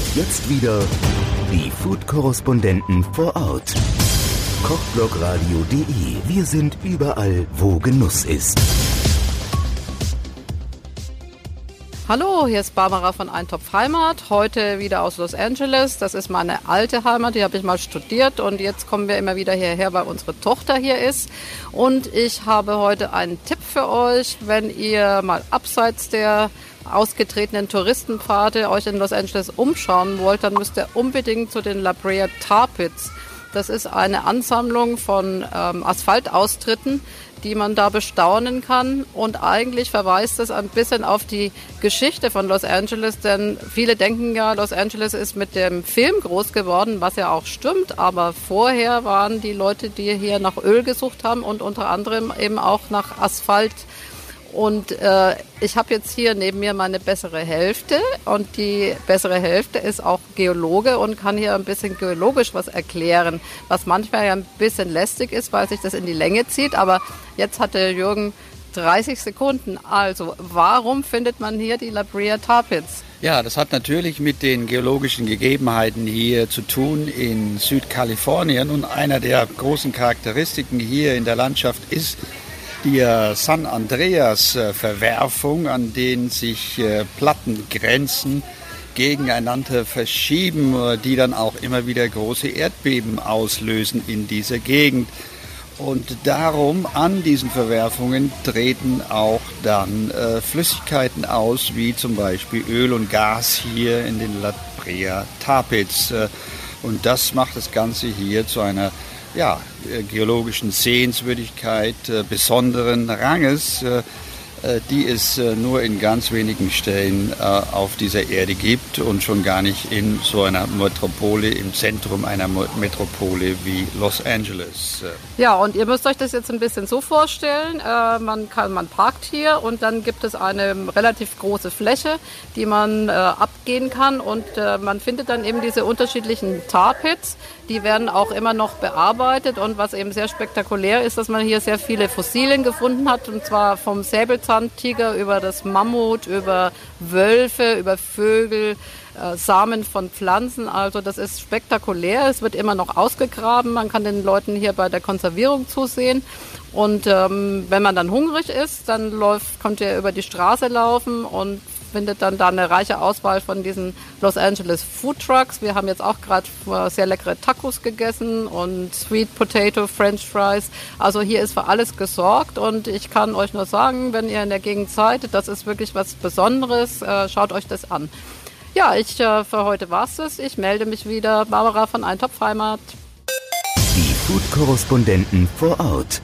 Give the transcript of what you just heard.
Und jetzt wieder die Food-Korrespondenten vor Ort. Kochblogradio.de. Wir sind überall, wo Genuss ist. Hallo, hier ist Barbara von Eintopf Heimat. Heute wieder aus Los Angeles. Das ist meine alte Heimat, die habe ich mal studiert und jetzt kommen wir immer wieder hierher, weil unsere Tochter hier ist. Und ich habe heute einen Tipp für euch, wenn ihr mal abseits der ausgetretenen Touristenpfade euch in Los Angeles umschauen wollt, dann müsst ihr unbedingt zu den La Brea Tar Pits. Das ist eine Ansammlung von ähm, Asphaltaustritten, die man da bestaunen kann. Und eigentlich verweist es ein bisschen auf die Geschichte von Los Angeles, denn viele denken ja, Los Angeles ist mit dem Film groß geworden, was ja auch stimmt. Aber vorher waren die Leute, die hier nach Öl gesucht haben und unter anderem eben auch nach Asphalt und äh, ich habe jetzt hier neben mir meine bessere Hälfte und die bessere Hälfte ist auch Geologe und kann hier ein bisschen geologisch was erklären, was manchmal ja ein bisschen lästig ist, weil sich das in die Länge zieht. Aber jetzt hatte Jürgen 30 Sekunden. Also, warum findet man hier die La Brea Tar Pits? Ja, das hat natürlich mit den geologischen Gegebenheiten hier zu tun in Südkalifornien. Und einer der großen Charakteristiken hier in der Landschaft ist, die San Andreas-Verwerfung, an denen sich äh, Plattengrenzen gegeneinander verschieben, äh, die dann auch immer wieder große Erdbeben auslösen in dieser Gegend. Und darum an diesen Verwerfungen treten auch dann äh, Flüssigkeiten aus, wie zum Beispiel Öl und Gas hier in den La Brea Tapids. Äh, und das macht das Ganze hier zu einer ja, äh, geologischen Sehenswürdigkeit äh, besonderen Ranges. Äh, die es äh, nur in ganz wenigen Stellen äh, auf dieser Erde gibt und schon gar nicht in so einer Metropole, im Zentrum einer Metropole wie Los Angeles. Ja, und ihr müsst euch das jetzt ein bisschen so vorstellen. Man, kann, man parkt hier und dann gibt es eine relativ große Fläche, die man abgehen kann und man findet dann eben diese unterschiedlichen Tarpits. Die werden auch immer noch bearbeitet und was eben sehr spektakulär ist, dass man hier sehr viele Fossilien gefunden hat und zwar vom Säbelzahn Säbelzahntiger, über das Mammut, über Wölfe, über Vögel, äh, Samen von Pflanzen. Also das ist spektakulär. Es wird immer noch ausgegraben. Man kann den Leuten hier bei der Konservierung zusehen. Und ähm, wenn man dann hungrig ist, dann läuft, kommt ihr über die Straße laufen und findet dann da eine reiche Auswahl von diesen Los Angeles Food Trucks. Wir haben jetzt auch gerade sehr leckere Tacos gegessen und Sweet Potato French Fries. Also hier ist für alles gesorgt und ich kann euch nur sagen, wenn ihr in der Gegend seid, das ist wirklich was Besonderes. Äh, schaut euch das an. Ja, ich äh, für heute war's es. Ich melde mich wieder. Barbara von Eintopf Heimat. Die Food-Korrespondenten vor Ort.